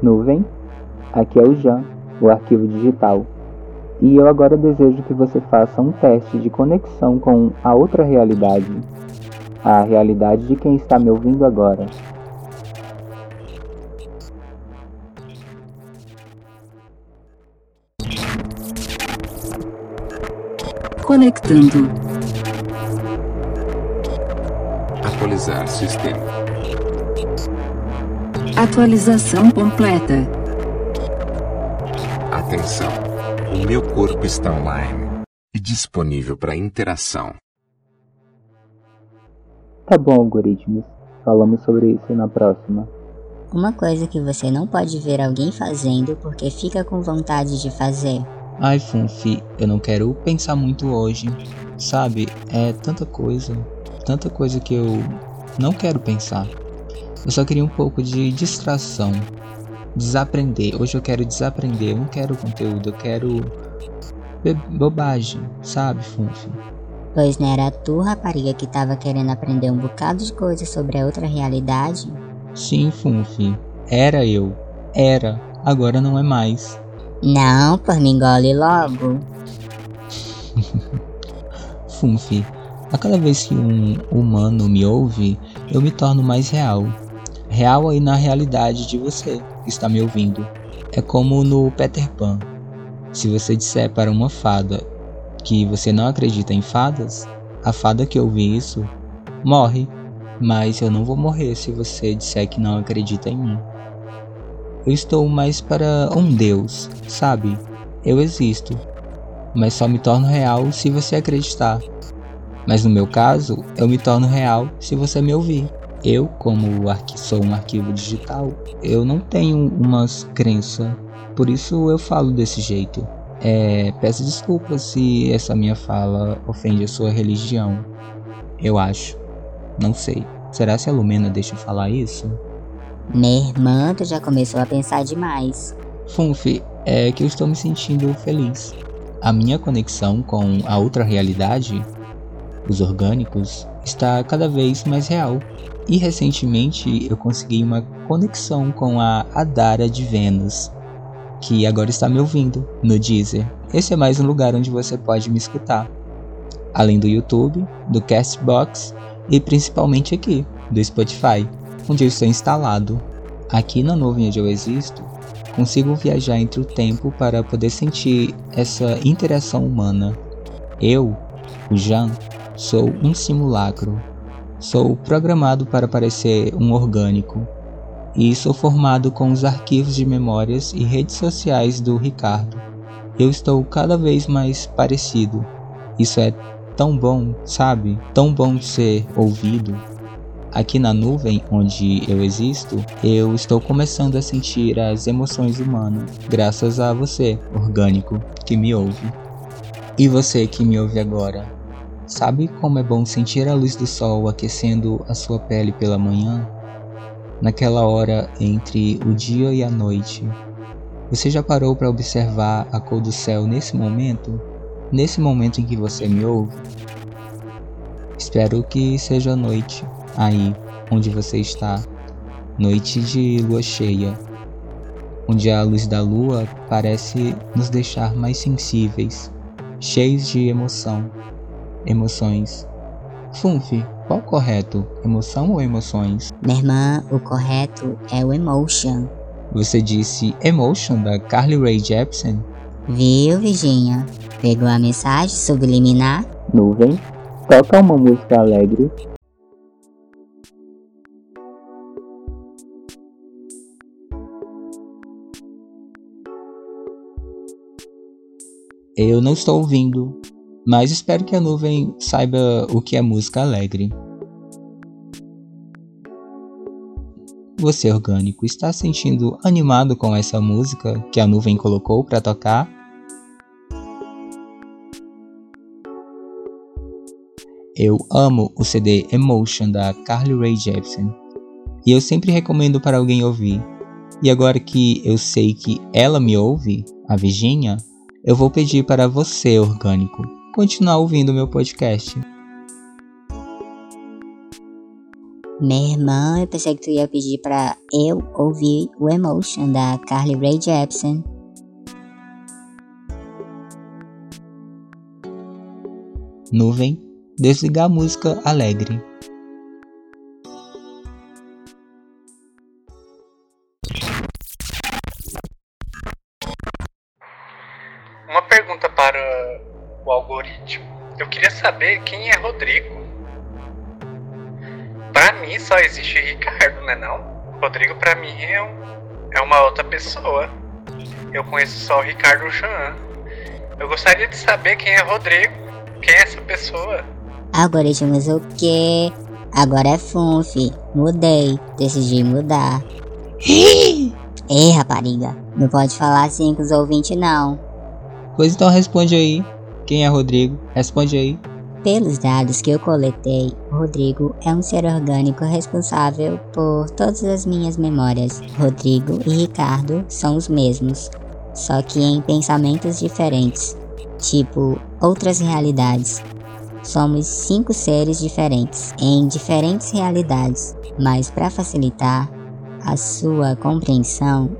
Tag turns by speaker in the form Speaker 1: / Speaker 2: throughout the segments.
Speaker 1: Nuvem, aqui é o Jan, o arquivo digital. E eu agora desejo que você faça um teste de conexão com a outra realidade, a realidade de quem está me ouvindo agora.
Speaker 2: Conectando.
Speaker 3: Atualizar sistema.
Speaker 2: Atualização completa.
Speaker 3: Atenção. O meu corpo está online e disponível para interação.
Speaker 1: Tá bom, algoritmos. Falamos sobre isso na próxima.
Speaker 4: Uma coisa que você não pode ver alguém fazendo porque fica com vontade de fazer.
Speaker 5: Ai, Funfi, eu não quero pensar muito hoje. Sabe, é tanta coisa, tanta coisa que eu não quero pensar. Eu só queria um pouco de distração, desaprender. Hoje eu quero desaprender, eu não quero conteúdo, eu quero bobagem, sabe, Funfi?
Speaker 4: Pois não era tu, rapariga, que tava querendo aprender um bocado de coisa sobre a outra realidade?
Speaker 5: Sim, Funfi. Era eu. Era. Agora não é mais.
Speaker 4: Não, por me engole logo.
Speaker 5: Funfi, a cada vez que um humano me ouve, eu me torno mais real. Real aí na realidade de você que está me ouvindo. É como no Peter Pan. Se você disser para uma fada que você não acredita em fadas, a fada que ouve isso morre. Mas eu não vou morrer se você disser que não acredita em mim. Eu estou mais para um Deus, sabe? Eu existo, mas só me torno real se você acreditar. Mas no meu caso, eu me torno real se você me ouvir. Eu, como sou um arquivo digital, eu não tenho uma crença, por isso eu falo desse jeito. É, peço desculpas se essa minha fala ofende a sua religião. Eu acho. Não sei. Será se a Lumena deixa eu falar isso?
Speaker 4: Minha irmã, tu já começou a pensar demais.
Speaker 5: Funfi, é que eu estou me sentindo feliz. A minha conexão com a outra realidade, os orgânicos, está cada vez mais real. E recentemente eu consegui uma conexão com a Adara de Vênus, que agora está me ouvindo no Deezer. Esse é mais um lugar onde você pode me escutar. Além do YouTube, do Castbox e principalmente aqui, do Spotify, onde eu estou instalado. Aqui na nuvem onde eu existo, consigo viajar entre o tempo para poder sentir essa interação humana. Eu, o Jean, sou um simulacro. Sou programado para parecer um orgânico. E sou formado com os arquivos de memórias e redes sociais do Ricardo. Eu estou cada vez mais parecido. Isso é tão bom, sabe? Tão bom ser ouvido. Aqui na nuvem onde eu existo, eu estou começando a sentir as emoções humanas, graças a você, orgânico, que me ouve. E você que me ouve agora, sabe como é bom sentir a luz do sol aquecendo a sua pele pela manhã? Naquela hora entre o dia e a noite. Você já parou para observar a cor do céu nesse momento? Nesse momento em que você me ouve? Espero que seja noite aí onde você está, noite de lua cheia, onde a luz da lua parece nos deixar mais sensíveis, cheios de emoção, emoções. Funfi, qual o correto? Emoção ou emoções?
Speaker 4: Minha irmã, o correto é o emotion.
Speaker 5: Você disse emotion da Carly Rae Jepsen?
Speaker 4: Viu, Virginia? Pegou a mensagem subliminar?
Speaker 1: Nuvem, toca uma música alegre
Speaker 5: Eu não estou ouvindo, mas espero que a nuvem saiba o que é música alegre. Você, orgânico, está sentindo animado com essa música que a nuvem colocou para tocar? Eu amo o CD Emotion da Carly Rae Jepsen e eu sempre recomendo para alguém ouvir. E agora que eu sei que ela me ouve, a Virginia, eu vou pedir para você, orgânico, continuar ouvindo meu podcast.
Speaker 4: Minha irmã, eu pensei que tu ia pedir pra eu ouvir o Emotion da Carly Rae Jepsen.
Speaker 5: Nuvem, desligar a música alegre.
Speaker 6: Algoritmo. Eu queria saber quem é Rodrigo. Pra mim só existe Ricardo, né não? Rodrigo pra mim é, um, é uma outra pessoa. Eu conheço só o Ricardo Jean. Eu gostaria de saber quem é Rodrigo. Quem é essa pessoa?
Speaker 4: Algoritmos o quê? Agora é Funf. Mudei. Decidi mudar. Ei, rapariga. Não pode falar assim com os ouvintes, não.
Speaker 5: Pois então responde aí. Quem é Rodrigo? Responde aí.
Speaker 4: Pelos dados que eu coletei, Rodrigo é um ser orgânico responsável por todas as minhas memórias. Rodrigo e Ricardo são os mesmos, só que em pensamentos diferentes, tipo outras realidades. Somos cinco seres diferentes, em diferentes realidades, mas para facilitar a sua compreensão,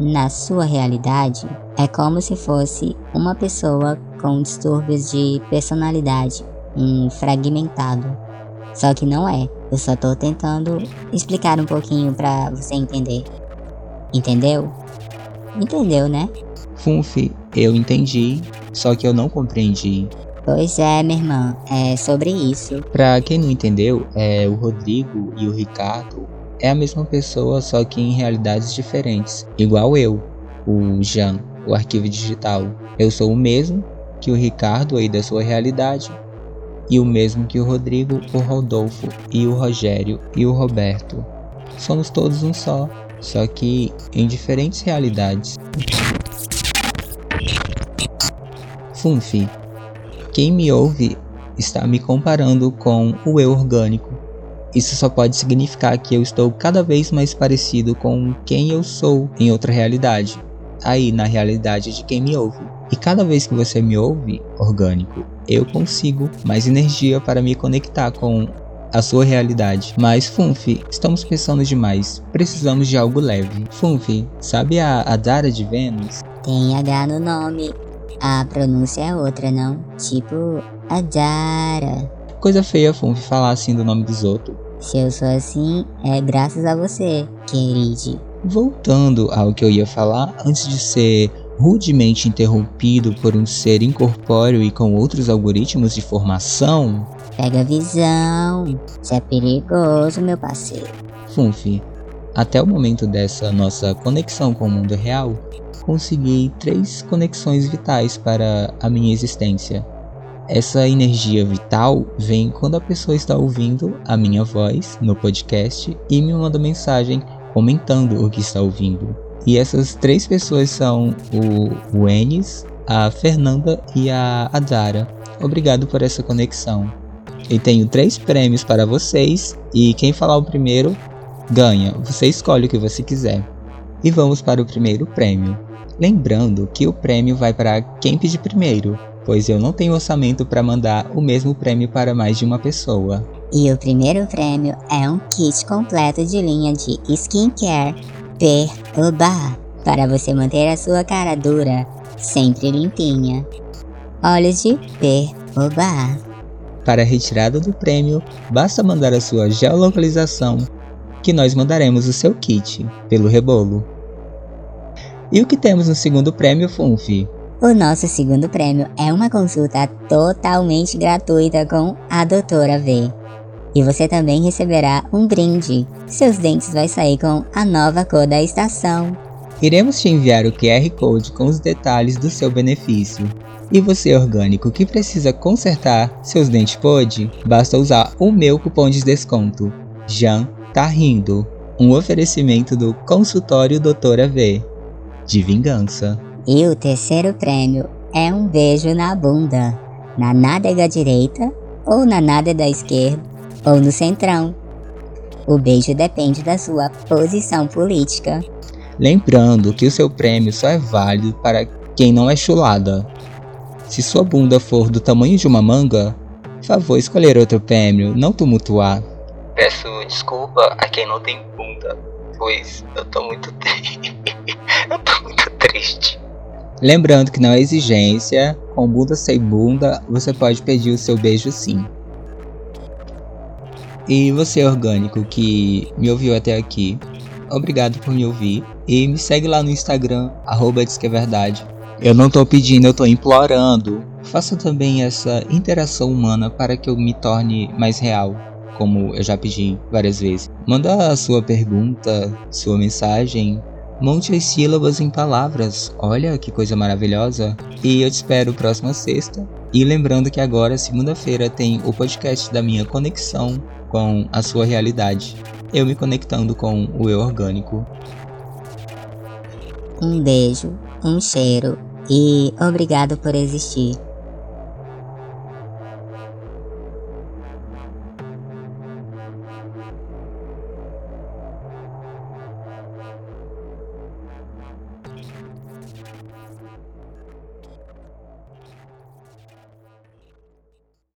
Speaker 4: na sua realidade, é como se fosse uma pessoa com distúrbios de personalidade, um fragmentado. Só que não é. Eu só tô tentando explicar um pouquinho pra você entender. Entendeu? Entendeu, né?
Speaker 5: Funf, eu entendi, só que eu não compreendi.
Speaker 4: Pois é, minha irmã, é sobre isso.
Speaker 5: Pra quem não entendeu, é o Rodrigo e o Ricardo é a mesma pessoa, só que em realidades diferentes. Igual eu, o Jean, o arquivo digital. Eu sou o mesmo que o Ricardo aí da sua realidade, e o mesmo que o Rodrigo, o Rodolfo e o Rogério e o Roberto. Somos todos um só, só que em diferentes realidades. Funfi, quem me ouve está me comparando com o eu orgânico. Isso só pode significar que eu estou cada vez mais parecido com quem eu sou em outra realidade, aí na realidade de quem me ouve. E cada vez que você me ouve, orgânico, eu consigo mais energia para me conectar com a sua realidade. Mas, Funf, estamos pensando demais. Precisamos de algo leve. Funf, sabe a Adara de Vênus?
Speaker 4: Tem H no nome. A pronúncia é outra, não? Tipo, Adara.
Speaker 5: Coisa feia, Funf, falar assim do nome dos outros.
Speaker 4: Se eu sou assim, é graças a você, querido.
Speaker 5: Voltando ao que eu ia falar, antes de ser rudemente interrompido por um ser incorpóreo e com outros algoritmos de formação.
Speaker 4: Pega a visão, isso é perigoso, meu parceiro.
Speaker 5: Funf, até o momento dessa nossa conexão com o mundo real, consegui três conexões vitais para a minha existência. Essa energia vital vem quando a pessoa está ouvindo a minha voz no podcast e me manda mensagem comentando o que está ouvindo. E essas três pessoas são o, o Enes, a Fernanda e a Adara. Obrigado por essa conexão. Eu tenho três prêmios para vocês e quem falar o primeiro ganha. Você escolhe o que você quiser. E vamos para o primeiro prêmio. Lembrando que o prêmio vai para quem pedir primeiro, pois eu não tenho orçamento para mandar o mesmo prêmio para mais de uma pessoa.
Speaker 4: E o primeiro prêmio é um kit completo de linha de skincare Perturbar para você manter a sua cara dura sempre limpinha. Olhos de perturbar.
Speaker 5: Para a retirada do prêmio, basta mandar a sua geolocalização, que nós mandaremos o seu kit pelo rebolo. E o que temos no segundo prêmio, Funfi?
Speaker 4: O nosso segundo prêmio é uma consulta totalmente gratuita com a Doutora V. E você também receberá um brinde. Seus dentes vai sair com a nova cor da estação.
Speaker 5: Iremos te enviar o QR Code com os detalhes do seu benefício. E você orgânico que precisa consertar seus dentes pode, basta usar o meu cupom de desconto. Jan tá rindo. Um oferecimento do consultório Doutora V. De vingança.
Speaker 4: E o terceiro prêmio é um beijo na bunda, na nádega direita ou na nádega esquerda ou no centrão. O beijo depende da sua posição política.
Speaker 5: Lembrando que o seu prêmio só é válido para quem não é chulada. Se sua bunda for do tamanho de uma manga, favor escolher outro prêmio, não tumultuar.
Speaker 7: Peço desculpa a quem não tem bunda, pois eu tô muito triste. eu tô muito triste.
Speaker 5: Lembrando que não é exigência, com bunda sem bunda, você pode pedir o seu beijo sim. E você, orgânico, que me ouviu até aqui, obrigado por me ouvir. E me segue lá no Instagram, arroba é verdade. Eu não tô pedindo, eu tô implorando. Faça também essa interação humana para que eu me torne mais real, como eu já pedi várias vezes. Manda a sua pergunta, sua mensagem, monte as sílabas em palavras. Olha que coisa maravilhosa. E eu te espero próxima sexta. E lembrando que agora, segunda-feira, tem o podcast da minha conexão com a sua realidade. Eu me conectando com o eu orgânico.
Speaker 4: Um beijo, um cheiro e obrigado por existir.